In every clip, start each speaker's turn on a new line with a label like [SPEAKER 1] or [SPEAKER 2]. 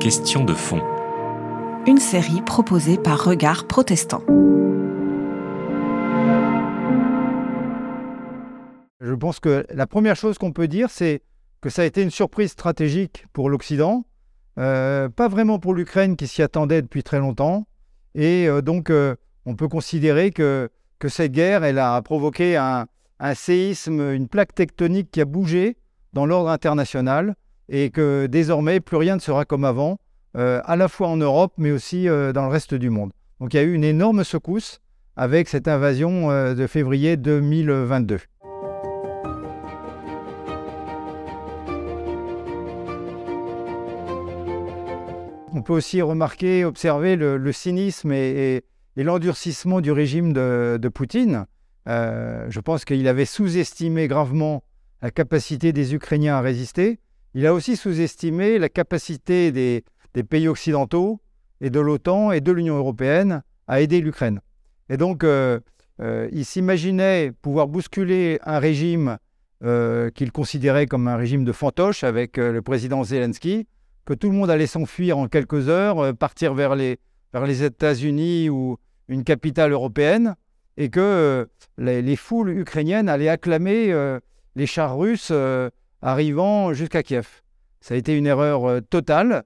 [SPEAKER 1] Question de fond.
[SPEAKER 2] Une série proposée par Regard Protestant.
[SPEAKER 3] Je pense que la première chose qu'on peut dire, c'est que ça a été une surprise stratégique pour l'Occident, euh, pas vraiment pour l'Ukraine qui s'y attendait depuis très longtemps. Et euh, donc, euh, on peut considérer que, que cette guerre, elle a provoqué un, un séisme, une plaque tectonique qui a bougé dans l'ordre international et que désormais, plus rien ne sera comme avant, à la fois en Europe, mais aussi dans le reste du monde. Donc, il y a eu une énorme secousse avec cette invasion de février 2022. On peut aussi remarquer, observer le, cynisme et, l'endurcissement du régime de, Poutine. Euh, je pense qu'il avait sous-estimé gravement la capacité des Ukrainiens à résister. Il a aussi sous-estimé la capacité des, pays occidentaux et de l'OTAN et de l'Union européenne à aider l'Ukraine. Et donc, euh, euh, il s'imaginait pouvoir bousculer un régime qu'il considérait comme un régime de fantoche avec le président Zelensky que tout le monde allait s'enfuir en quelques heures, euh, partir vers les, États-Unis ou une capitale européenne, et que euh, les, foules ukrainiennes allaient acclamer euh, les chars russes arrivant jusqu'à Kiev. Ça a été une erreur totale,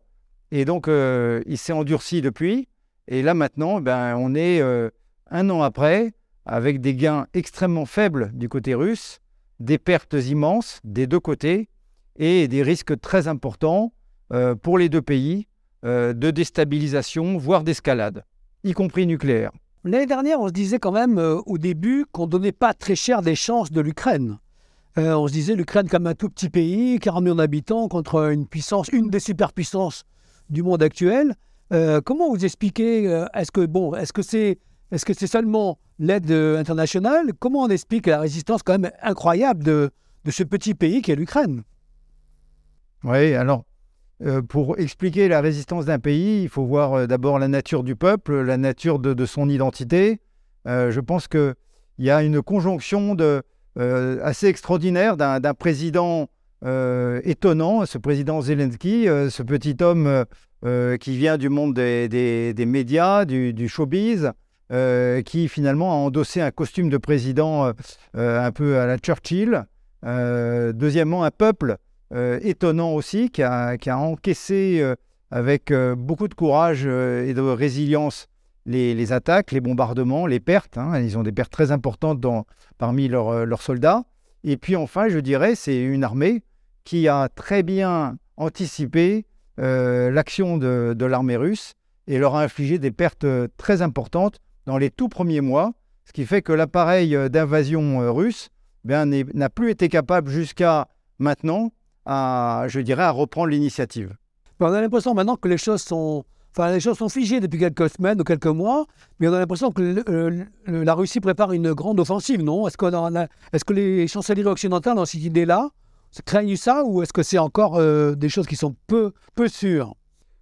[SPEAKER 3] et donc il s'est endurci depuis. Et là maintenant, ben, on est un an après, avec des gains extrêmement faibles du côté russe, des pertes immenses des deux côtés, et des risques très importants euh, pour les deux pays euh, de déstabilisation, voire d'escalade, y compris nucléaire.
[SPEAKER 4] L'année dernière, on se disait quand même euh, au début qu'on ne donnait pas très cher des chances de l'Ukraine. On se disait l'Ukraine comme un tout petit pays, 40 millions d'habitants, contre une puissance, une des superpuissances du monde actuel. comment vous expliquez Est-ce que bon, est-ce que c'est est-ce que c'est seulement l'aide internationale? Comment on explique la résistance quand même incroyable de, de ce petit pays qu'est l'Ukraine?
[SPEAKER 3] Oui, alors euh, pour expliquer la résistance d'un pays, il faut voir euh, d'abord la nature du peuple, la nature de, son identité. Euh, je pense qu'il y a une conjonction de, assez extraordinaire d'un président étonnant, ce président Zelensky, ce petit homme qui vient du monde des, médias, du, showbiz, qui finalement a endossé un costume de président un peu à la Churchill. deuxièmement, un peuple euh, étonnant aussi, qui a, encaissé euh, avec euh, beaucoup de courage et de résilience les, attaques, les bombardements, les pertes. Hein. Ils ont des pertes très importantes parmi leurs, soldats. Et puis enfin, je dirais, c'est une armée qui a très bien anticipé l'action de, l'armée russe et leur a infligé des pertes très importantes dans les tout premiers mois, ce qui fait que l'appareil d'invasion russe ben, n'a plus été capable jusqu'à maintenant je dirais, à reprendre l'initiative.
[SPEAKER 4] On a l'impression maintenant que les choses sont, enfin, les choses sont figées depuis quelques semaines ou quelques mois, mais on a l'impression que la Russie prépare une grande offensive, non? Est-ce est que les chancelleries occidentales ont cette idée-là craignent ça ou est-ce que c'est encore euh, des choses qui sont peu, peu sûres?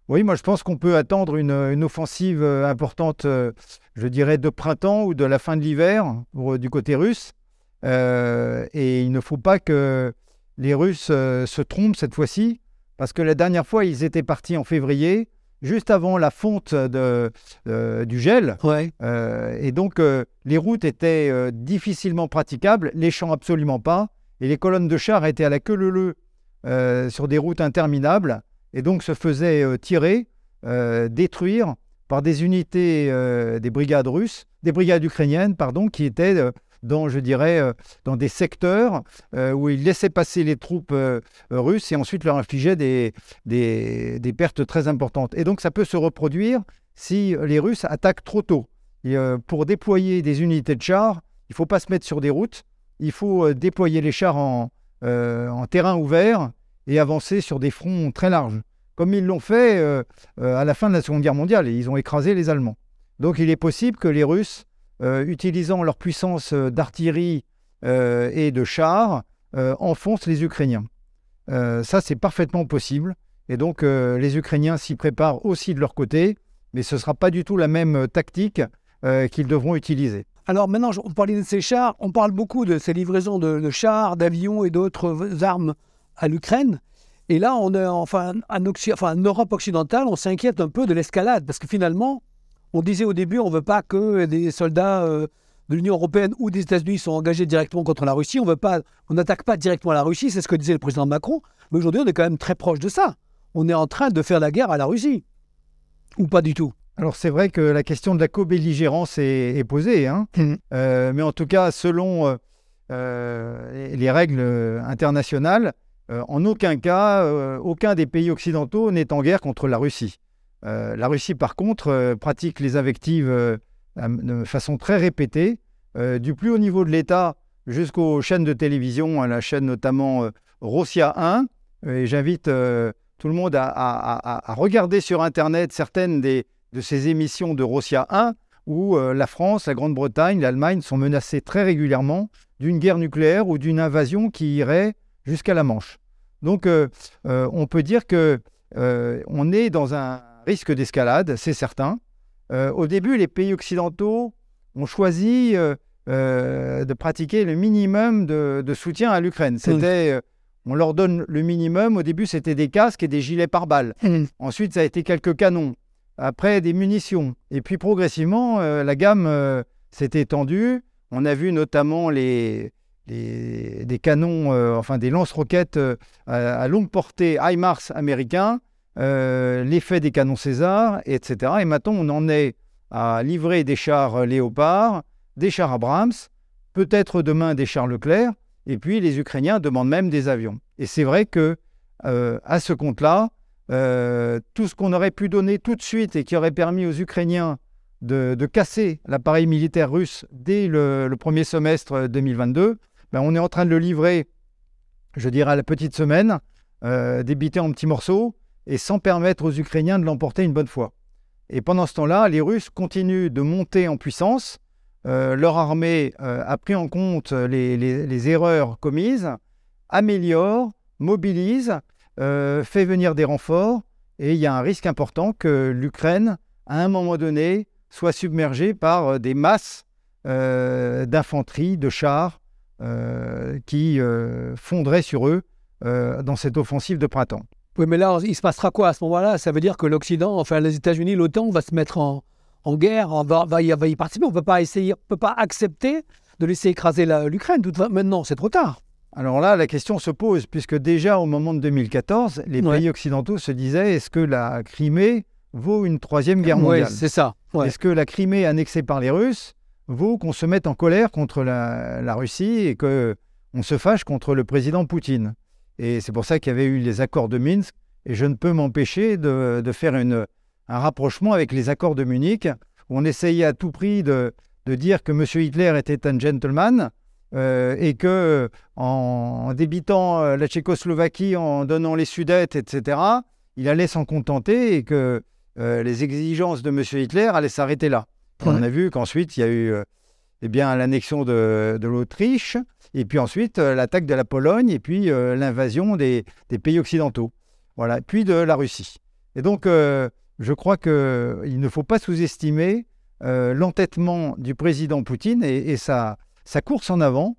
[SPEAKER 3] Oui, moi je pense qu'on peut attendre une, une offensive euh, importante, euh, je dirais, de printemps ou de la fin de l'hiver du côté russe. et il ne faut pas que les Russes euh, se trompent cette fois-ci, parce que la dernière fois, ils étaient partis en février, juste avant la fonte de, euh, du gel. Euh, et donc, les routes étaient difficilement praticables, les champs absolument pas, et les colonnes de chars étaient à la queue leu sur des routes interminables, et donc se faisaient tirer, détruire par des unités des brigades russes, des brigades ukrainiennes, pardon, qui étaient dans, je dirais, euh, dans des secteurs euh, où il laissait passer les troupes euh, russes et ensuite leur infligeait des, des, pertes très importantes. Et donc ça peut se reproduire si les Russes attaquent trop tôt. Pour déployer des unités de chars, il ne faut pas se mettre sur des routes, il faut déployer les chars en, en, terrain ouvert et avancer sur des fronts très larges, comme ils l'ont fait à la fin de la Seconde Guerre mondiale, ils ont écrasé les Allemands. Donc il est possible que les Russes utilisant leur puissance euh, d'artillerie euh, et de chars, enfoncent les Ukrainiens. ça, c'est parfaitement possible. Et donc, les Ukrainiens s'y préparent aussi de leur côté, mais ce ne sera pas du tout la même tactique qu'ils devront utiliser.
[SPEAKER 4] Alors maintenant, on parlait de ces chars, on parle beaucoup de ces livraisons de, chars, d'avions et d'autres armes à l'Ukraine. Et là, on enfin en, enfin, en Europe occidentale, on s'inquiète un peu de l'escalade parce que finalement, on disait au début, on ne veut pas que des soldats euh, de l'Union européenne ou des États-Unis soient engagés directement contre la Russie. On veut pas, on n'attaque pas directement la Russie, c'est ce que disait le président Macron. Mais aujourd'hui, on est quand même très proche de ça. On est en train de faire la guerre à la Russie, ou pas du tout.
[SPEAKER 3] Alors c'est vrai que la question de la co-belligérance est, posée, hein. mmh. euh, mais en tout cas, selon euh, les règles internationales, en aucun cas, aucun des pays occidentaux n'est en guerre contre la Russie. La Russie, par contre, pratique les invectives de façon très répétée, du plus haut niveau de l'État jusqu'aux chaînes de télévision, à la chaîne notamment Rossia 1. Et j'invite tout le monde à, regarder sur Internet certaines des, de ces émissions de Rossia 1 où euh, la France, la Grande-Bretagne, l'Allemagne sont menacées très régulièrement d'une guerre nucléaire ou d'une invasion qui irait jusqu'à la Manche. Donc euh, euh, on peut dire que on est dans un risque d'escalade, c'est certain. au début, les pays occidentaux ont choisi de pratiquer le minimum de, de soutien à l'Ukraine. C'était on leur donne le minimum. Au début, c'était des casques et des gilets pare-balles. Mmh. Ensuite, ça a été quelques canons après des munitions. Et puis progressivement, euh, la gamme euh, s'est étendue. On a vu notamment les, des canons, euh, enfin des lance-roquettes à, longue portée HIMARS américains, l'effet des canons César, etc. Et maintenant, on en est à livrer des chars Léopard, des chars Abrams, peut-être demain des chars Leclerc, et puis les Ukrainiens demandent même des avions. Et c'est vrai que à ce compte-là, euh, tout ce qu'on aurait pu donner tout de suite et qui aurait permis aux Ukrainiens de, casser l'appareil militaire russe dès le, premier semestre 2022, ben on est en train de le livrer, je dirais, à la petite semaine, euh, débité en petits morceaux, et sans permettre aux Ukrainiens de l'emporter une bonne fois. Et pendant ce temps-là, les Russes continuent de monter en puissance. Euh, leur armée a pris en compte les erreurs commises, améliore, mobilise, euh, fait venir des renforts et il y a un risque important que l'Ukraine, à un moment donné, soit submergée par euh, des masses euh, d'infanterie, de chars qui fondraient sur eux dans cette offensive de printemps.
[SPEAKER 4] Oui, mais là, il se passera quoi à ce moment-là? Ça veut dire que l'Occident, enfin les États-Unis, l'OTAN va se mettre en, guerre, on va, va, y, va, y, participer. On ne peut pas essayer, peut pas accepter de laisser écraser l'Ukraine. Maintenant, c'est trop tard.
[SPEAKER 3] Alors là, la question se pose, puisque déjà au moment de 2014, les pays occidentaux se disaient est-ce que la Crimée vaut une troisième guerre mondiale?
[SPEAKER 4] Oui, c'est ça.
[SPEAKER 3] Est-ce que la Crimée annexée par les Russes vaut qu'on se mette en colère contre la, Russie et qu'on se fâche contre le président Poutine? Et c'est pour ça qu'il y avait eu les accords de Minsk, et je ne peux m'empêcher de, faire un rapprochement avec les accords de Munich, où on essayait à tout prix de, de dire que M. Hitler était un gentleman, euh, et que en débitant euh, la Tchécoslovaquie, en donnant les Sudètes, etc., il allait s'en contenter et que euh, les exigences de M. Hitler allaient s'arrêter là. On a vu qu'ensuite, il y a eu eh bien, l'annexion de, l'Autriche, et puis ensuite l'attaque de la Pologne, et puis l'invasion des, pays occidentaux, voilà, puis de la Russie. Et donc, je crois qu'il ne faut pas sous-estimer l'entêtement du président Poutine et, sa, course en avant.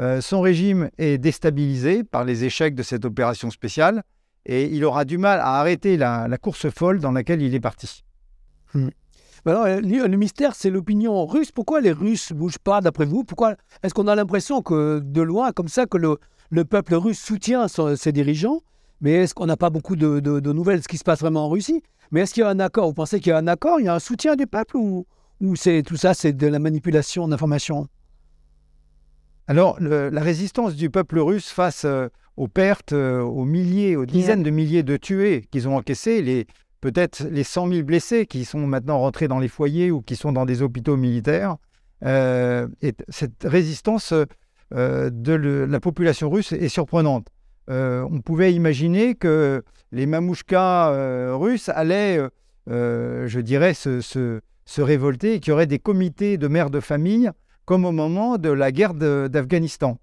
[SPEAKER 3] Euh, son régime est déstabilisé par les échecs de cette opération spéciale et il aura du mal à arrêter la, course folle dans laquelle il est parti.
[SPEAKER 4] Hmm. Alors, euh, le mystère, c'est l'opinion russe. Pourquoi les Russes ne bougent pas, d'après vous? Pourquoi est-ce qu'on a l'impression que de loin, comme ça, que le, peuple russe soutient ses dirigeants? Mais est-ce qu'on n'a pas beaucoup de, nouvelles de ce qui se passe vraiment en Russie? Mais est-ce qu'il y a un accord? Vous pensez qu'il y a un accord? Il y a un soutien du peuple Ou, ou c'est tout ça, c'est de la manipulation d'informations?
[SPEAKER 3] Alors, la résistance du peuple russe face euh, aux pertes, euh, aux milliers, aux dizaines de milliers de tués qu'ils ont encaissés, les, peut-être les 100 000 blessés qui sont maintenant rentrés dans les foyers ou qui sont dans des hôpitaux militaires, euh, et cette résistance de la population russe est surprenante. on pouvait imaginer que les mamouchkas russes allaient, je dirais, se, se révolter et qu'il y aurait des comités de mères de famille comme au moment de la guerre d'Afghanistan.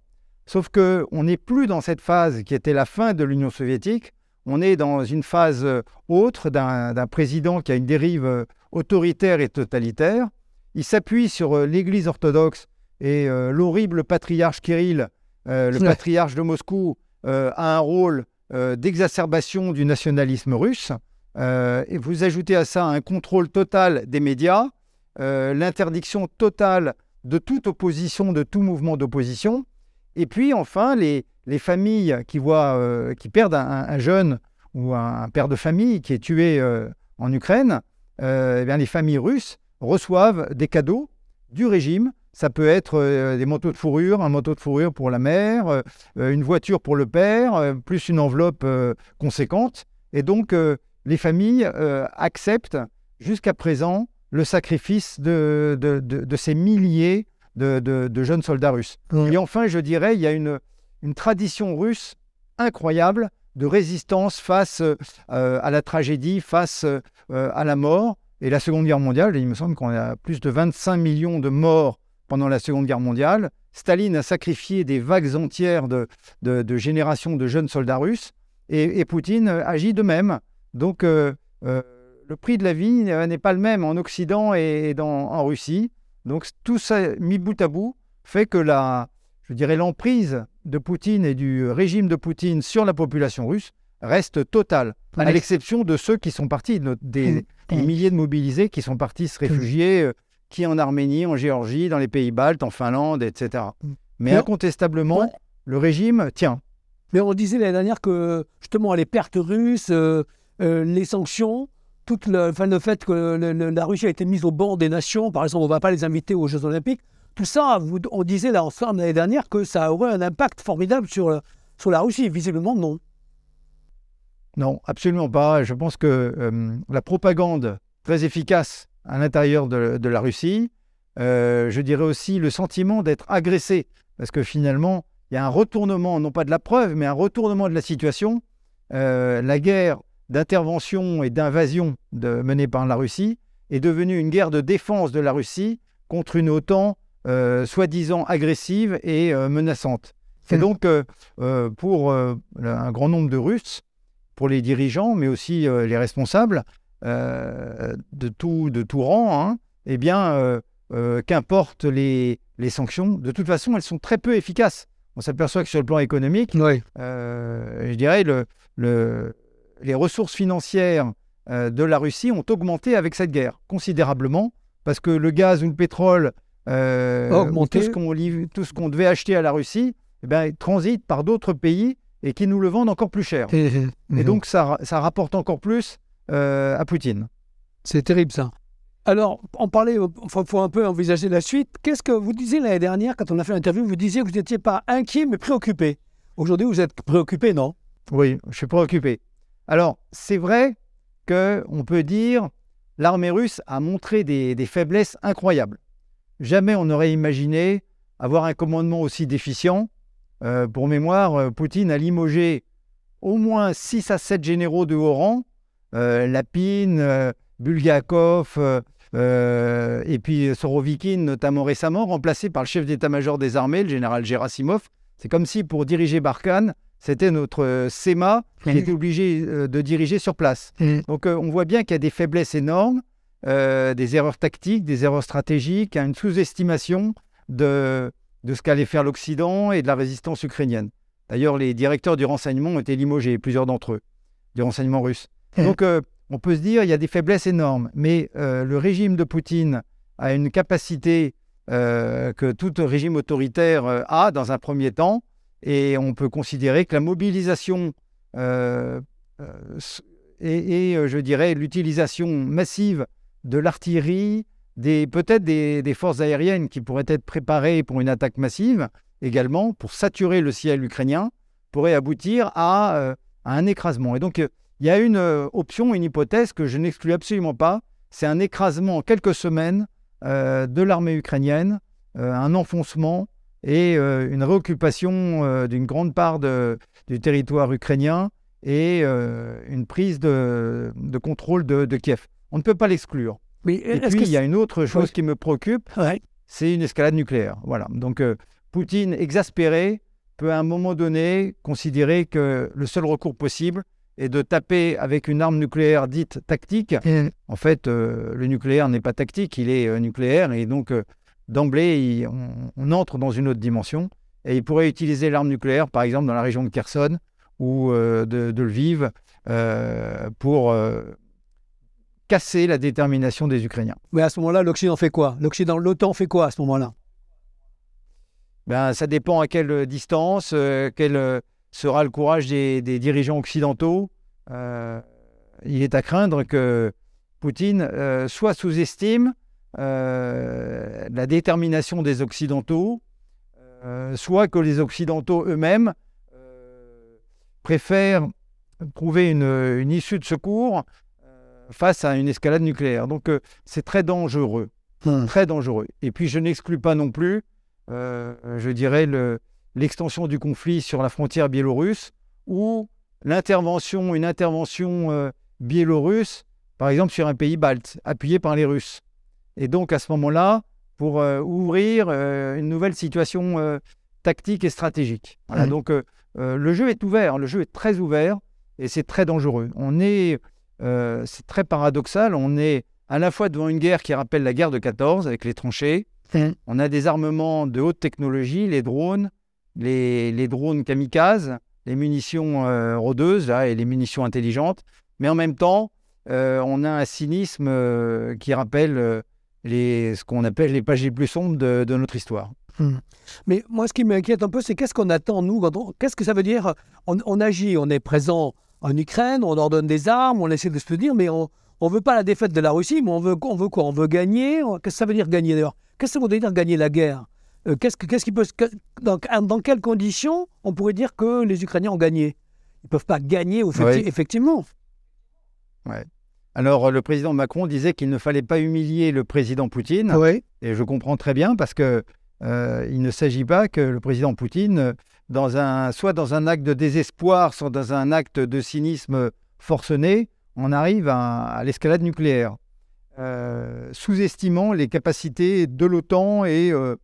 [SPEAKER 3] Sauf qu'on n'est plus dans cette phase qui était la fin de l'Union soviétique, on est dans une phase euh, autre d'un président qui a une dérive euh, autoritaire et totalitaire. Il s'appuie sur euh, l'Église orthodoxe et l'horrible patriarche Kirill, le patriarche de Moscou, a un rôle d'exacerbation du nationalisme russe. Et vous ajoutez à ça un contrôle total des médias, l'interdiction totale de toute opposition, de tout mouvement d'opposition. Et puis enfin, les, les familles qui, voient, euh, qui perdent un, un jeune ou un, un père de famille qui est tué euh, en Ukraine, euh, eh bien, les familles russes reçoivent des cadeaux du régime. Ça peut être des manteaux de fourrure, un manteau de fourrure pour la mère, une voiture pour le père, plus une enveloppe conséquente. Et donc, les familles acceptent jusqu'à présent le sacrifice de, de- de- de ces milliers de, jeunes soldats russes. Et enfin, je dirais, il y a une, une tradition russe incroyable de résistance face euh, à la tragédie, face euh, à la mort. Et la Seconde Guerre mondiale, il me semble qu'on a plus de 25 millions de morts pendant la Seconde Guerre mondiale. Staline a sacrifié des vagues entières de, générations de jeunes soldats russes et, Poutine agit de même. Donc, euh, le prix de la vie n'est pas le même en Occident et, en Russie. Donc, tout ça mis bout à bout fait que la, je dirais, l'emprise de Poutine et du régime de Poutine sur la population russe reste totale, à l'exception de ceux qui sont partis, de- des, des milliers de mobilisés qui sont partis se réfugier, euh, qui en Arménie, en Géorgie, dans les pays baltes, en Finlande, etc.
[SPEAKER 4] Mm.
[SPEAKER 3] Mais incontestablement, le régime tient.
[SPEAKER 4] Mais on disait l'année dernière que justement les pertes russes, euh, euh, les sanctions, tout le, enfin, le fait que le- le- la Russie a été mise au banc des nations, par exemple, on ne va pas les inviter aux Jeux Olympiques, tout ça, on disait là ensemble l'année dernière que ça aurait un impact formidable sur, euh, sur la Russie. Visiblement, non.
[SPEAKER 3] Non, absolument pas. Je pense que euh, la propagande très efficace à l'intérieur de, la Russie, euh, je dirais aussi le sentiment d'être agressé, parce que finalement, il y a un retournement, non pas de la preuve, mais un retournement de la situation. La guerre d'intervention et d'invasion menée par la Russie est devenue une guerre de défense de la Russie contre une OTAN euh, soi-disant agressive et euh, menaçante. Et
[SPEAKER 4] Mm.
[SPEAKER 3] donc, euh, pour un grand nombre de Russes, pour les dirigeants, mais aussi les responsables de, tout, de tout rang, hein, eh bien, qu'importent les, les sanctions, de toute façon, elles sont très peu efficaces. On s'aperçoit que sur le plan économique,
[SPEAKER 4] Oui.
[SPEAKER 3] je dirais, le, le- les ressources financières de la Russie ont augmenté avec cette guerre, considérablement, parce que le gaz ou le pétrole, euh,
[SPEAKER 4] A
[SPEAKER 3] ou
[SPEAKER 4] augmenté.
[SPEAKER 3] tout ce qu'on livre- tout ce qu'on devait acheter à la Russie, eh ben, transite par d'autres pays et qui nous le vendent encore plus cher.
[SPEAKER 4] Et,
[SPEAKER 3] Et donc, ça, ça rapporte encore plus euh, à Poutine.
[SPEAKER 4] C'est terrible ça. Alors, en parler, il faut, faut un peu envisager la suite. Qu'est-ce que vous disiez l'année dernière, quand on a fait l'interview, vous disiez que vous n'étiez pas inquiet, mais préoccupé. Aujourd'hui, vous êtes préoccupé, non?
[SPEAKER 3] Oui, je suis préoccupé. Alors, c'est vrai qu'on peut dire l'armée russe a montré des, des faiblesses incroyables. Jamais on n'aurait imaginé avoir un commandement aussi déficient. Euh, pour mémoire, euh, Poutine a limogé au moins 6 à 7 généraux de haut rang, euh, Lapine, Bulgakov, euh, et puis Sorovikin, notamment récemment, remplacé par le chef d'état-major des armées, le général Gerasimov. C'est comme si pour diriger Barkhane, c'était notre SEMA qui était obligé de diriger sur place. Donc euh, on voit bien qu'il y a des faiblesses énormes, euh, des erreurs tactiques, des erreurs stratégiques, une sous-estimation de, de ce qu'allait faire l'Occident et de la résistance ukrainienne. D'ailleurs, les directeurs du renseignement ont été limogés, plusieurs d'entre eux, du renseignement russe.
[SPEAKER 4] Mhm.
[SPEAKER 3] Donc euh, on peut se dire il y a des faiblesses énormes, mais euh, le régime de Poutine a une capacité euh, que tout régime autoritaire a dans un premier temps, et on peut considérer que la mobilisation et, et, je dirais l'utilisation massive de l'artillerie, peut-être des, forces aériennes qui pourraient être préparées pour une attaque massive également, pour saturer le ciel ukrainien, pourrait aboutir à, euh, à un écrasement. Et donc, euh, il y a une euh, option, une hypothèse que je n'exclus absolument pas, c'est un écrasement en quelques semaines de l'armée ukrainienne, un enfoncement et une réoccupation d'une grande part du territoire ukrainien et une prise de, contrôle de Kiev. On ne peut pas l'exclure.
[SPEAKER 4] Mais
[SPEAKER 3] Et puis, il y a une autre chose
[SPEAKER 4] Oui.
[SPEAKER 3] qui me préoccupe,
[SPEAKER 4] Ouais.
[SPEAKER 3] c'est une escalade nucléaire. Voilà. Donc, euh, Poutine, exaspéré, peut à un moment donné considérer que le seul recours possible est de taper avec une arme nucléaire dite tactique. En fait, euh, le nucléaire n'est pas tactique, il est euh, nucléaire. Et donc, d'emblée, on entre dans une autre dimension. Et il pourrait utiliser l'arme nucléaire, par exemple, dans la région de Kherson ou de, de Lviv pour casser la détermination des Ukrainiens.
[SPEAKER 4] Mais à ce moment-là, l'Occident fait quoi? L'Occident, l'OTAN fait quoi à ce moment-là?
[SPEAKER 3] Ben, Ça dépend à quelle distance, quel sera le courage des, des dirigeants occidentaux. il est à craindre que Poutine soit sous-estime euh, la détermination des Occidentaux, euh, soit que les Occidentaux eux-mêmes euh, préfèrent trouver une, issue de secours face à une escalade nucléaire. Donc c'est très dangereux, hmm. très dangereux. Et puis je n'exclus pas non plus, je dirais, l'extension du conflit sur la frontière biélorusse ou l'intervention, une intervention biélorusse, par exemple sur un pays balte, appuyé par les Russes. Et donc, à ce moment-là, pour euh, ouvrir euh, une nouvelle situation euh, tactique et stratégique. Voilà, mmh. Donc, le jeu est ouvert, le jeu est très ouvert et c'est très dangereux. On est, c'est très paradoxal, on est à la fois devant une guerre qui rappelle la guerre de 14 avec les tranchées. Mmh. On a des armements de haute technologie, les drones, les, les drones kamikazes, les munitions rôdeuses là, et les munitions intelligentes. Mais en même temps, on a un cynisme qui rappelle les, ce qu'on appelle les pages les plus sombres de, notre histoire.
[SPEAKER 4] Hmm. Mais moi, ce qui m'inquiète un peu, c'est qu'est-ce qu'on attend, nous Qu'est-ce que ça veut dire? On, agit, on est présent en Ukraine, on leur donne des armes, on essaie de se dire, mais on ne veut pas la défaite de la Russie, mais on veut, on veut quoi On veut gagner Qu'est-ce que ça veut dire gagner d'ailleurs? Qu'est-ce que ça veut dire gagner la guerre? Euh, qu'est-ce, qu'est-ce qui peut, dans, dans, quelles conditions on pourrait dire que les Ukrainiens ont gagné? Ils ne peuvent pas gagner, effectivement.
[SPEAKER 3] Ouais. Alors, le président Macron disait qu'il ne fallait pas humilier le président Poutine. Et je comprends très bien parce que euh, il ne s'agit pas que le président Poutine, dans un, soit dans un acte de désespoir, soit dans un acte de cynisme forcené, on arrive à, l'escalade nucléaire, euh, sous-estimant les capacités de l'OTAN et, euh,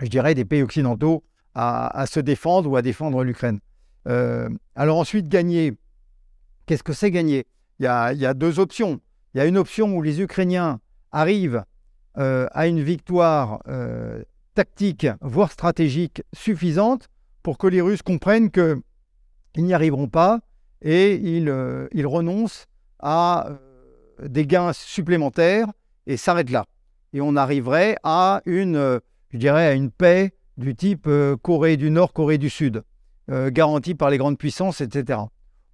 [SPEAKER 3] je dirais, des pays occidentaux à, se défendre ou à défendre l'Ukraine. alors ensuite, gagner. Qu'est-ce que c'est gagner? Il y, a, deux options. Il y a une option où les Ukrainiens arrivent euh, à une victoire euh, tactique, voire stratégique suffisante pour que les Russes comprennent qu'ils n'y arriveront pas et ils, euh, renoncent à des gains supplémentaires et s'arrêtent là. Et on arriverait à une, je dirais, à une paix du type Corée du Nord, Corée du Sud, garantie par les grandes puissances, etc.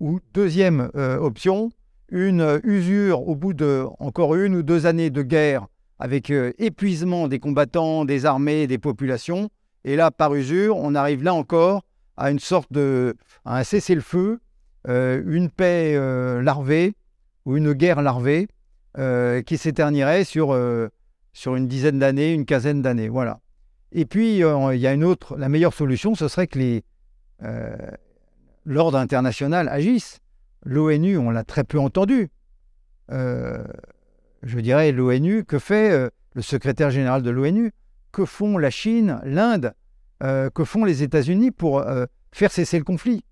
[SPEAKER 3] Ou deuxième option, une usure au bout de encore une ou deux années de guerre avec euh, épuisement des combattants, des armées, des populations. Et là, par usure, on arrive là encore à une sorte de un cessez-le-feu, euh, une paix euh, larvée ou une guerre larvée qui s'éternirait sur, sur une dizaine d'années, une quinzaine d'années. Voilà. Et puis, il y a une autre, la meilleure solution, ce serait que l'ordre international agisse. L'ONU, on l'a très peu entendu. Euh, je dirais l'ONU, que fait euh, le secrétaire général de l'ONU? Que font la Chine, l'Inde euh, Que font les États-Unis pour faire cesser le conflit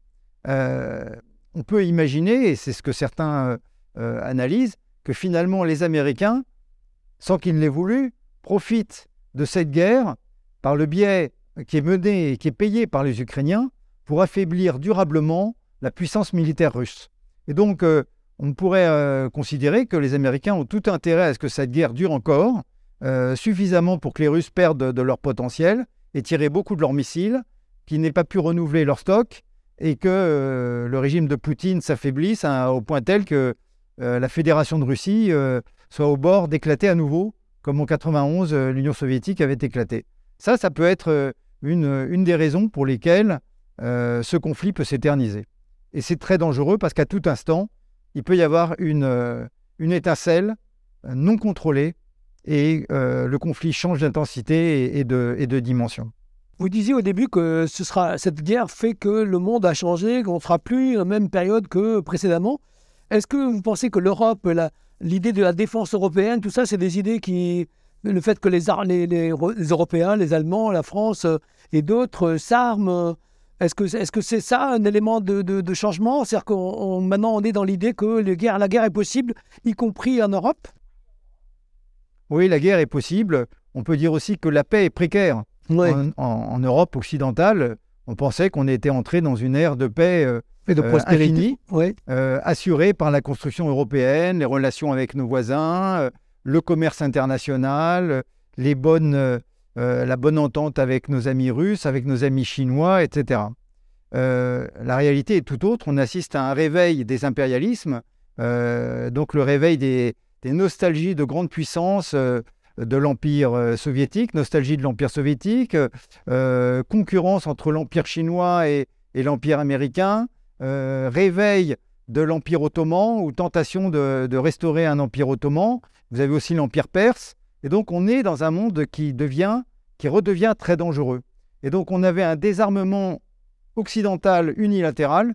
[SPEAKER 3] On peut imaginer, et c'est ce que certains analysent, que finalement les Américains, sans qu'ils l'aient voulu, profitent de cette guerre par le biais qui est mené et qui est payé par les Ukrainiens pour affaiblir durablement la puissance militaire russe. Et donc, euh, on pourrait euh, considérer que les Américains ont tout intérêt à ce que cette guerre dure encore, euh, suffisamment pour que les Russes perdent de, leur potentiel et tirer beaucoup de leurs missiles, qu'ils n'aient pas pu renouveler leur stock et que le régime de Poutine s'affaiblisse au point tel que la Fédération de Russie soit au bord d'éclater à nouveau, comme en 91 l'Union soviétique avait éclaté. Ça, ça peut être une, des raisons pour lesquelles ce conflit peut s'éterniser. Et c'est très dangereux parce qu'à tout instant, il peut y avoir une, euh, une étincelle euh, non contrôlée et euh, le conflit change d'intensité et, de, et de dimension.
[SPEAKER 4] Vous disiez au début que ce sera, cette guerre fait que le monde a changé, qu'on ne fera plus la même période que précédemment. Est-ce que vous pensez que l'Europe, l'idée de la défense européenne, tout ça, c'est des idées qui... Le fait que les, les, les, les Européens, les Allemands, la France et d'autres s'arment est-ce que c'est -ce c'est ça un élément de, changement? C'est-à-dire que maintenant on est dans l'idée que la guerre est possible, y compris en Europe?
[SPEAKER 3] Oui, la guerre est possible. On peut dire aussi que la paix est précaire. En, Europe occidentale, on pensait qu'on était entré dans une ère de paix euh,
[SPEAKER 4] Et de
[SPEAKER 3] euh,
[SPEAKER 4] prospérité.
[SPEAKER 3] infinie, euh, assurée par la construction européenne, les relations avec nos voisins, le commerce international, les bonnes, la bonne entente avec nos amis russes, avec nos amis chinois, etc. Euh, la réalité est tout autre. On assiste à un réveil des impérialismes, euh, donc le réveil des, des nostalgies de grandes puissances euh, de l'Empire euh, soviétique, nostalgie de l'Empire soviétique, euh, concurrence entre l'Empire chinois et, l'Empire américain, réveil de l'Empire ottoman ou tentation de, restaurer un Empire ottoman. Vous avez aussi l'Empire perse. Et donc on est dans un monde qui devient, qui redevient très dangereux. Et donc on avait un désarmement occidental unilatéral.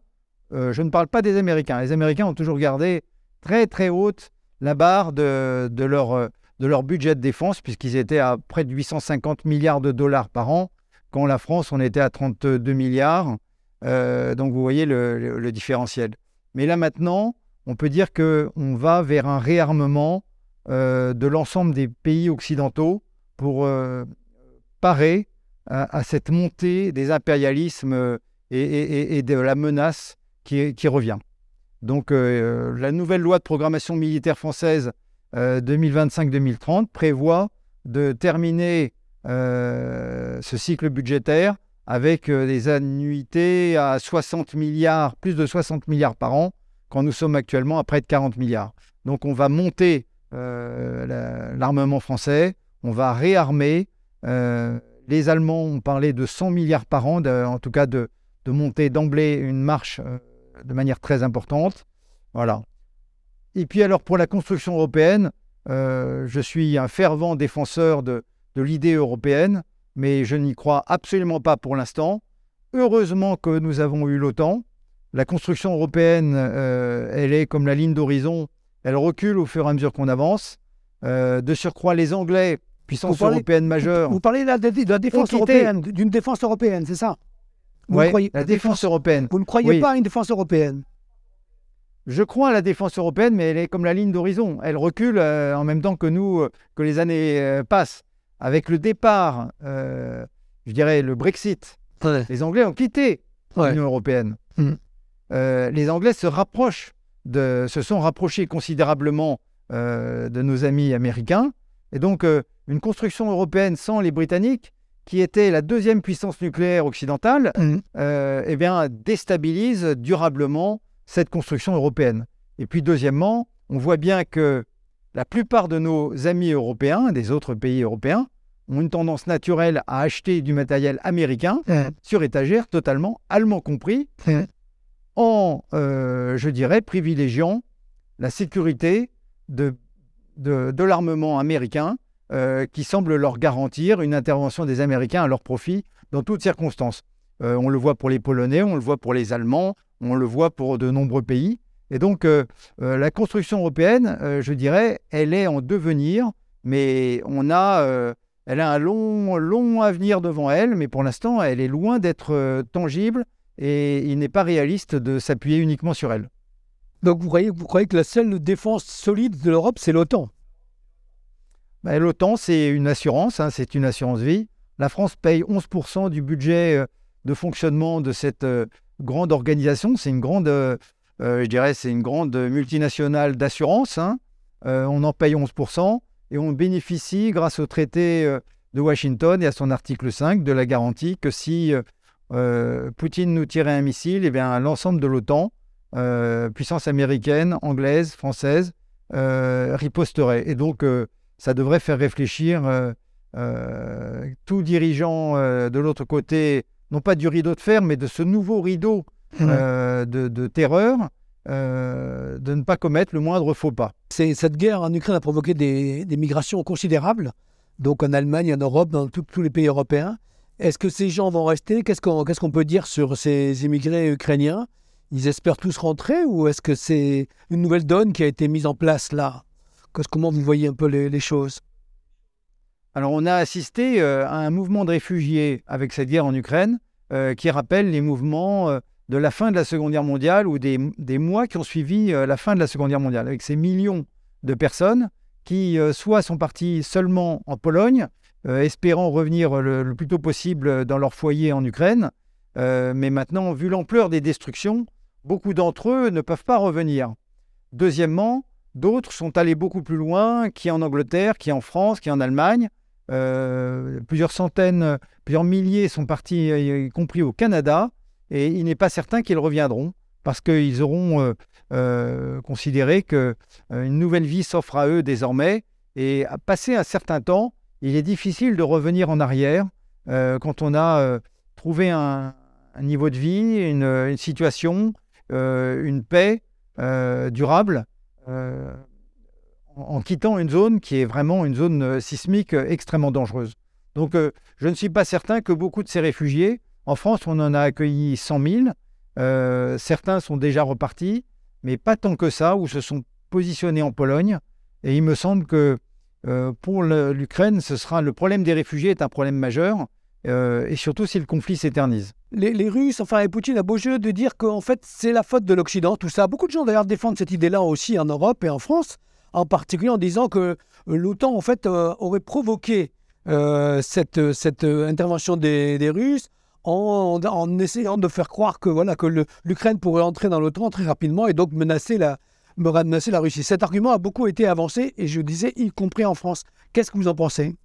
[SPEAKER 3] Je ne parle pas des Américains. Les Américains ont toujours gardé très très haute la barre de, de leur, euh, de leur budget de défense, puisqu'ils étaient à près de 850 milliards de dollars par an, quand la France, on était à 32 milliards. Euh, donc vous voyez le, différentiel. Mais là maintenant, on peut dire qu'on va vers un réarmement euh, de l'ensemble des pays occidentaux pour parer à, cette montée des impérialismes et, de la menace qui revient. Donc euh, la nouvelle loi de programmation militaire française euh, 2025-2030 prévoit de terminer euh, ce cycle budgétaire avec euh, des annuités à 60 milliards, plus de 60 milliards par an, quand nous sommes actuellement à près de 40 milliards. Donc on va monter euh, la- l'armement français, on va réarmer. euh, les Allemands ont parlé de 100 milliards par an, en tout cas de, monter d'emblée une marche euh, de manière très importante. Voilà. Et puis alors pour la construction européenne, euh, je suis un fervent défenseur de, de l'idée européenne, mais je n'y crois absolument pas pour l'instant. Heureusement que nous avons eu l'OTAN. La construction européenne, euh, elle est comme la ligne d'horizon, elle recule au fur et à mesure qu'on avance. Euh, de surcroît, les Anglais, puissance
[SPEAKER 4] parlez-
[SPEAKER 3] européenne majeure,
[SPEAKER 4] Vous parlez là de, de la défense européenne, d'une défense européenne, c'est ça? Vous,
[SPEAKER 3] Ouais,
[SPEAKER 4] croyez,
[SPEAKER 3] la défense européenne.
[SPEAKER 4] vous ne croyez
[SPEAKER 3] Oui.
[SPEAKER 4] pas à une défense européenne?
[SPEAKER 3] Je crois à la défense européenne, mais elle est comme la ligne d'horizon. Elle recule euh, en même temps que nous, euh, que les années euh, passent. Avec le départ, euh, je dirais le Brexit,
[SPEAKER 4] Ouais.
[SPEAKER 3] les Anglais ont quitté
[SPEAKER 4] Ouais.
[SPEAKER 3] l'Union européenne.
[SPEAKER 4] Mm.
[SPEAKER 3] Euh, les Anglais se rapprochent, de, se sont rapprochés considérablement euh, de nos amis américains. Et donc, euh, une construction européenne sans les Britanniques, qui étaient la deuxième puissance nucléaire occidentale,
[SPEAKER 4] Mm.
[SPEAKER 3] euh, eh bien, déstabilise durablement cette construction européenne. Et puis, deuxièmement, on voit bien que la plupart de nos amis européens, des autres pays européens, ont une tendance naturelle à acheter du matériel américain
[SPEAKER 4] Ouais.
[SPEAKER 3] sur étagère, totalement, allemand compris,
[SPEAKER 4] Ouais.
[SPEAKER 3] en, euh, je dirais, privilégiant la sécurité de, de, de l'armement américain euh, qui semble leur garantir une intervention des Américains à leur profit dans toutes circonstances. Euh, on le voit pour les Polonais, on le voit pour les Allemands, on le voit pour de nombreux pays. Et donc, euh, la construction européenne, je dirais, elle est en devenir, mais on a, elle a un long, long avenir devant elle, mais pour l'instant, elle est loin d'être tangible et il n'est pas réaliste de s'appuyer uniquement sur elle.
[SPEAKER 4] Donc vous croyez que la seule défense solide de l'Europe, c'est l'OTAN?
[SPEAKER 3] Ben, L'OTAN, c'est une assurance, hein, c'est une assurance vie. La France paye 11% du budget euh, de fonctionnement de cette euh, grande organisation. C'est une grande, euh, je dirais, c'est une grande multinationale d'assurance. hein. On en paye 11% et on bénéficie, grâce au traité de Washington et à son article 5, de la garantie que si Poutine nous tirait un missile, eh l'ensemble de l'OTAN, puissance américaine, anglaise, française, riposterait. Et donc, ça devrait faire réfléchir euh, euh, tout dirigeant euh, de l'autre côté, non pas du rideau de fer, mais de ce nouveau rideau euh, de, de terreur, de ne pas commettre le moindre faux pas.
[SPEAKER 4] Cette guerre en Ukraine a provoqué des, des migrations considérables, donc en Allemagne, en Europe, dans tout- tous les pays européens. Est-ce que ces gens vont rester? Qu'est-ce qu'on peut dire sur ces immigrés ukrainiens? Ils espèrent tous rentrer ou est-ce que c'est une nouvelle donne qui a été mise en place là? Comment vous voyez un peu les, choses?
[SPEAKER 3] Alors, on a assisté euh, à un mouvement de réfugiés avec cette guerre en Ukraine euh, qui rappelle les mouvements euh, de la fin de la Seconde Guerre mondiale ou des, mois qui ont suivi la fin de la Seconde Guerre mondiale, avec ces millions de personnes qui soit sont parties seulement en Pologne, espérant revenir le, plus tôt possible dans leur foyer en Ukraine, mais maintenant, vu l'ampleur des destructions, beaucoup d'entre eux ne peuvent pas revenir. Deuxièmement, d'autres sont allés beaucoup plus loin, qui en Angleterre, qui en France, qui en Allemagne. Euh, plusieurs centaines, plusieurs milliers sont partis, y compris au Canada, et il n'est pas certain qu'ils reviendront parce qu'ils auront euh, euh, considéré qu'une nouvelle vie s'offre à eux désormais. Et à passer un certain temps, il est difficile de revenir en arrière quand on a trouvé un, niveau de vie, une situation, une paix durable en quittant une zone qui est vraiment une zone euh, sismique euh, extrêmement dangereuse. Donc euh, je ne suis pas certain que beaucoup de ces réfugiés, en France on en a accueilli 100 000, certains sont déjà repartis, mais pas tant que ça, où se sont positionnés en Pologne. Et il me semble que pour l'Ukraine, ce sera le problème des réfugiés est un problème majeur, et surtout si le conflit s'éternise.
[SPEAKER 4] Les, Russes, enfin, et Poutine a beau jeu de dire qu'en fait, c'est la faute de l'Occident, tout ça. Beaucoup de gens d'ailleurs défendent cette idée-là aussi en Europe et en France en particulier en disant que euh, l'OTAN en fait euh, aurait provoqué euh, cette, cette intervention des, Russes en, essayant de faire croire que voilà que l'Ukraine pourrait entrer dans l'OTAN très rapidement et donc menacer la, menacer la Russie. Cet argument a beaucoup été avancé et je disais y compris en France. Qu'est-ce que vous en pensez?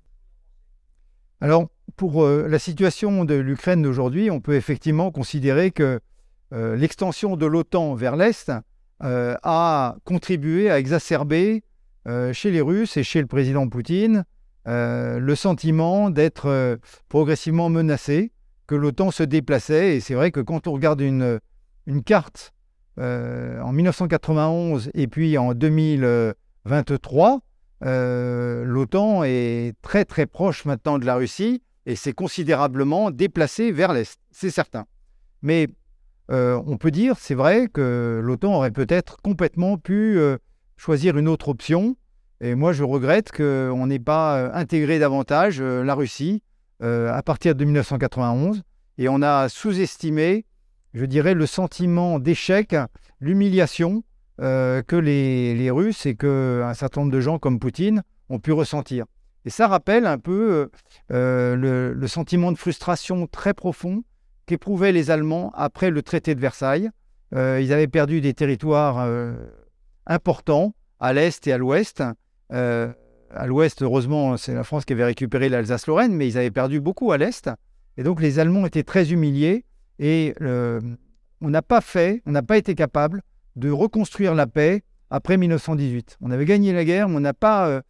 [SPEAKER 3] Alors pour la situation de l'Ukraine d'aujourd'hui, on peut effectivement considérer que l'extension de l'OTAN vers l'Est euh, a contribué à exacerber euh, chez les Russes et chez le président Poutine euh, le sentiment d'être progressivement menacé, que l'OTAN se déplaçait. Et c'est vrai que quand on regarde une, une carte en 1991 et puis en 2023, l'OTAN est très très proche maintenant de la Russie et s'est considérablement déplacé vers l'Est, c'est certain. Mais euh, on peut dire, c'est vrai, que l'OTAN aurait peut-être complètement pu euh, choisir une autre option. Et moi, je regrette qu'on n'ait pas euh, intégré davantage la Russie à partir de 1991. Et on a sous-estimé, je dirais, le sentiment d'échec, l'humiliation que les, Russes et qu'un certain nombre de gens comme Poutine ont pu ressentir. Et ça rappelle un peu le, sentiment de frustration très profond qu'éprouvaient les Allemands après le traité de Versailles. Euh, ils avaient perdu des territoires euh, importants à l'est et à l'ouest. Euh, à l'ouest, heureusement, c'est la France qui avait récupéré l'Alsace-Lorraine, mais ils avaient perdu beaucoup à l'est. Et donc les Allemands étaient très humiliés et on n'a pas fait, on n'a pas été capable de reconstruire la paix après 1918. On avait gagné la guerre, mais on n'a pas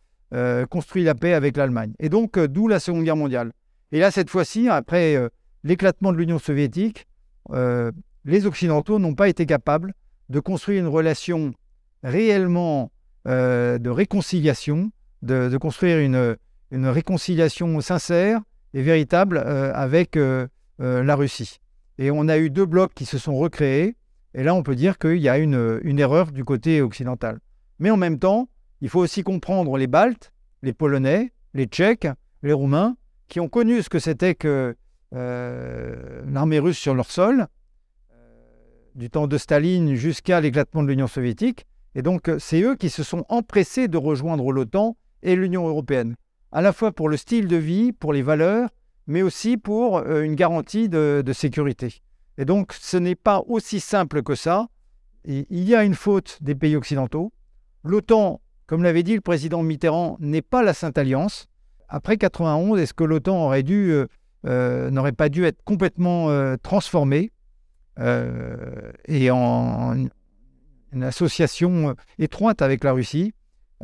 [SPEAKER 3] construit la paix avec l'Allemagne. Et donc, d'où la Seconde Guerre mondiale. Et là, cette fois-ci, après l'éclatement de l'Union soviétique, euh, les Occidentaux n'ont pas été capables de construire une relation réellement euh, de réconciliation, de, construire une, réconciliation sincère et véritable euh, avec la Russie. Et on a eu deux blocs qui se sont recréés, et là on peut dire qu'il y a une erreur du côté occidental. Mais en même temps, il faut aussi comprendre les Baltes, les Polonais, les Tchèques, les Roumains, qui ont connu ce que c'était que euh, l'armée russe sur leur sol, euh, du temps de Staline jusqu'à l'éclatement de l'Union soviétique. Et donc, euh, c'est eux qui se sont empressés de rejoindre l'OTAN et l'Union européenne, à la fois pour le style de vie, pour les valeurs, mais aussi pour une garantie de, sécurité. Et donc, ce n'est pas aussi simple que ça. il y a une faute des pays occidentaux. L'OTAN, comme l'avait dit le président Mitterrand, n'est pas la Sainte Alliance. Après 91, est-ce que l'OTAN aurait dû euh, n'aurait pas dû être complètement euh, transformé euh, et en, une association étroite avec la Russie.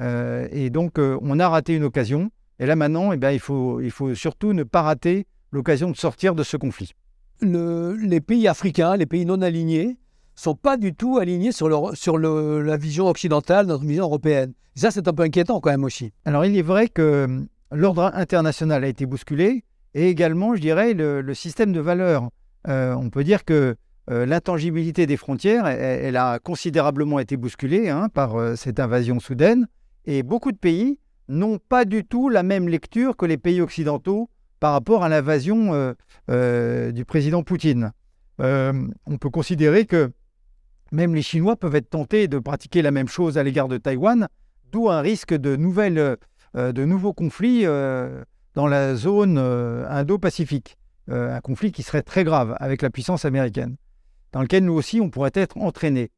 [SPEAKER 3] et donc, on a raté une occasion. Et là, maintenant, eh bien, il faut surtout ne pas rater l'occasion de sortir de ce conflit.
[SPEAKER 4] les pays africains, les pays non alignés, sont pas du tout alignés sur, le, sur le, la vision occidentale, notre vision européenne. ça, c'est un peu inquiétant quand même aussi.
[SPEAKER 3] Alors, il est vrai que l'ordre international a été bousculé, et également, je dirais, le, système de valeurs. Euh, on peut dire que euh, l'intangibilité des frontières, elle, a considérablement été bousculée hein, par euh, cette invasion soudaine, et beaucoup de pays n'ont pas du tout la même lecture que les pays occidentaux par rapport à l'invasion du président Poutine. on peut considérer que même les Chinois peuvent être tentés de pratiquer la même chose à l'égard de Taïwan, d'où un risque de, nouvelles, de nouveaux conflits dans la zone euh, Indo-Pacifique, euh, un conflit qui serait très grave avec la puissance américaine. dans lequel nous aussi on pourrait être entraînés.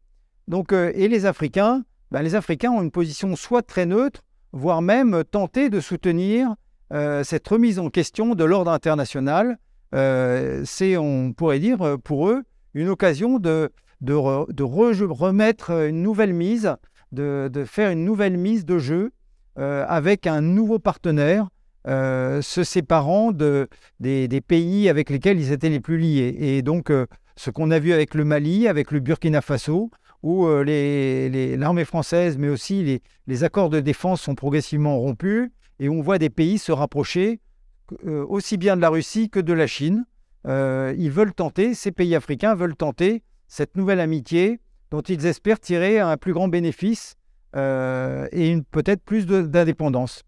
[SPEAKER 3] Donc, et les Africains, ben, les Africains ont une position soit très neutre, voire même tenter de soutenir cette remise en question de l'ordre international. C'est, on pourrait dire, pour eux, une occasion de, de, remettre une nouvelle mise, de, faire une nouvelle mise de jeu euh, avec un nouveau partenaire, euh, se séparant de, des, pays avec lesquels ils étaient les plus liés. Et donc, euh, ce qu'on a vu avec le Mali, avec le Burkina Faso, où l'armée française, mais aussi les, accords de défense sont progressivement rompus, et on voit des pays se rapprocher aussi bien de la Russie que de la Chine. ils veulent tenter, ces pays africains veulent tenter cette nouvelle amitié dont ils espèrent tirer un plus grand bénéfice euh, et peut-être plus d'indépendance.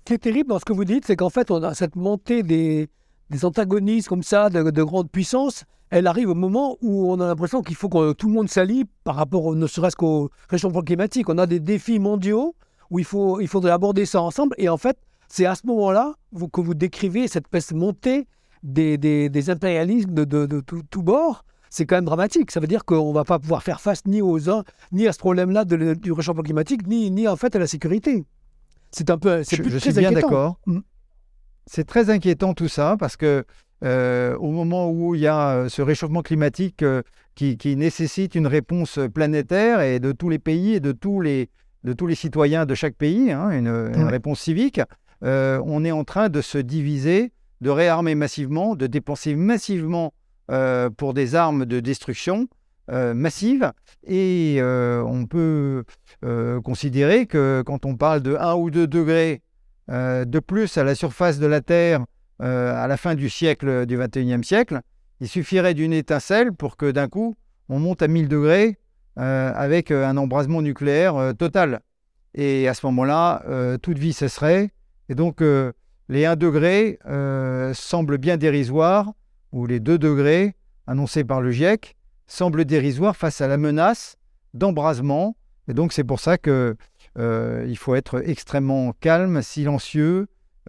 [SPEAKER 4] Ce qui est terrible dans ce que vous dites, c'est qu'en fait, cette montée des, des antagonismes comme ça, de, de grandes puissances, elle arrive au moment où on a l'impression qu'il faut que tout le monde s'allie par rapport, ne serait-ce qu'au réchauffement climatique. On a des défis mondiaux où il, faut, il faudrait aborder ça ensemble. Et en fait, c'est à ce moment-là que vous décrivez cette montée des, des, des impérialismes de, de, de tous bords c'est quand même dramatique. Ça veut dire qu'on ne va pas pouvoir faire face ni aux uns, ni à ce problème-là du réchauffement climatique, ni, ni en fait à la sécurité. C'est un peu.
[SPEAKER 3] C'est je, suis bien d'accord. Mm. C'est très inquiétant tout ça parce que euh, au moment où il y a euh, ce réchauffement climatique euh, qui, nécessite une réponse planétaire et de tous les pays et de tous les, de tous les citoyens de chaque pays, hein, une, réponse civique, on est en train de se diviser, de réarmer massivement, de dépenser massivement euh, pour des armes de destruction euh, massive. Et euh, on peut considérer que quand on parle de 1 ou 2 degrés de plus à la surface de la Terre à la fin du siècle du 21e siècle, il suffirait d'une étincelle pour que d'un coup, on monte à 1000 degrés avec un embrasement nucléaire total. Et à ce moment-là, toute vie cesserait. Et donc, les 1 degré semblent bien dérisoires où les 2 degrés annoncés par le GIEC semblent dérisoires face à la menace d'embrasement. Et donc c'est pour ça qu'il euh, faut être extrêmement calme, silencieux,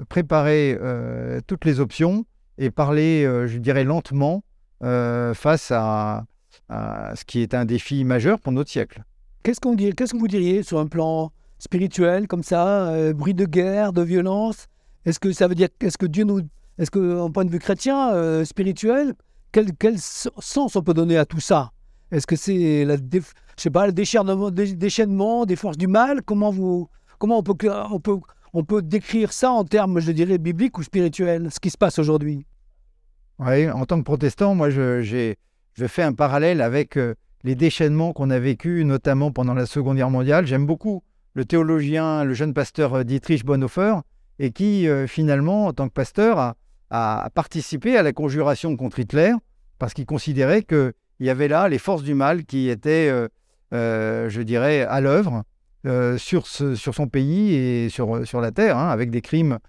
[SPEAKER 3] préparer euh, toutes les options et parler, euh, je dirais, lentement face à, ce qui est un défi majeur pour notre siècle.
[SPEAKER 4] Qu'est-ce qu'on dit Qu'est-ce que vous diriez sur un plan spirituel comme ça, bruit de guerre, de violence? Est-ce que ça veut dire est-ce que Dieu nous est-ce qu'en point de vue chrétien, euh, spirituel, quel, sens on peut donner à tout ça? Est-ce que c'est la, sais pas, le déchaînement, des forces du mal? Comment, vous, comment on, peut, on, peut, on peut décrire ça en termes, je dirais, bibliques ou spirituels, ce qui se passe aujourd'hui?
[SPEAKER 3] En tant que protestant, moi, je, je fais un parallèle avec euh, les déchaînements qu'on a vécus, notamment pendant la Seconde Guerre mondiale. J'aime beaucoup le théologien, le jeune pasteur euh, Dietrich Bonhoeffer, et qui, finalement, en tant que pasteur, a, à participer à la conjuration contre Hitler parce qu'il considérait qu'il y avait là les forces du mal qui étaient, euh, euh, je dirais, à l'œuvre euh, sur, sur son pays et sur, sur la terre, hein, avec des crimes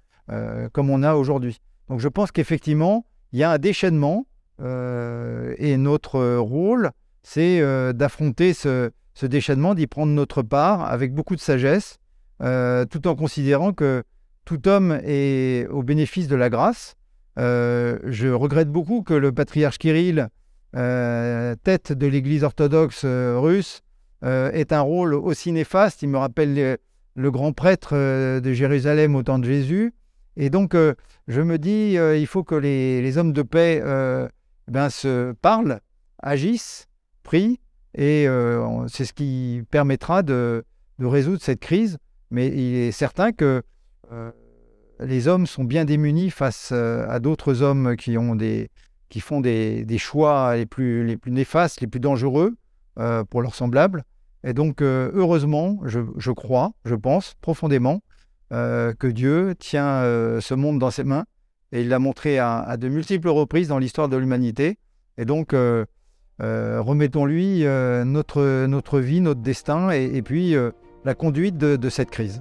[SPEAKER 3] comme on a aujourd'hui. Donc je pense qu'effectivement, il y a un déchaînement et notre rôle, c'est d'affronter ce, ce, déchaînement, d'y prendre notre part avec beaucoup de sagesse, tout en considérant que tout homme est au bénéfice de la grâce euh, je regrette beaucoup que le patriarche Kirill, euh, tête de l'Église orthodoxe euh, russe, ait un rôle aussi néfaste. Il me rappelle le, grand prêtre de Jérusalem au temps de Jésus. Et donc, je me dis, il faut que les, hommes de paix ben, se parlent, agissent, prient, et c'est ce qui permettra de, de, résoudre cette crise. Mais il est certain que les hommes sont bien démunis face euh, à d'autres hommes qui, font des, choix les plus, néfastes, les plus dangereux euh, pour leurs semblables. Et donc, euh, heureusement, je, crois, je pense profondément que Dieu tient ce monde dans ses mains et il l'a montré à, de multiples reprises dans l'histoire de l'humanité. Et donc, remettons-lui notre vie, notre destin et, puis la conduite de cette crise.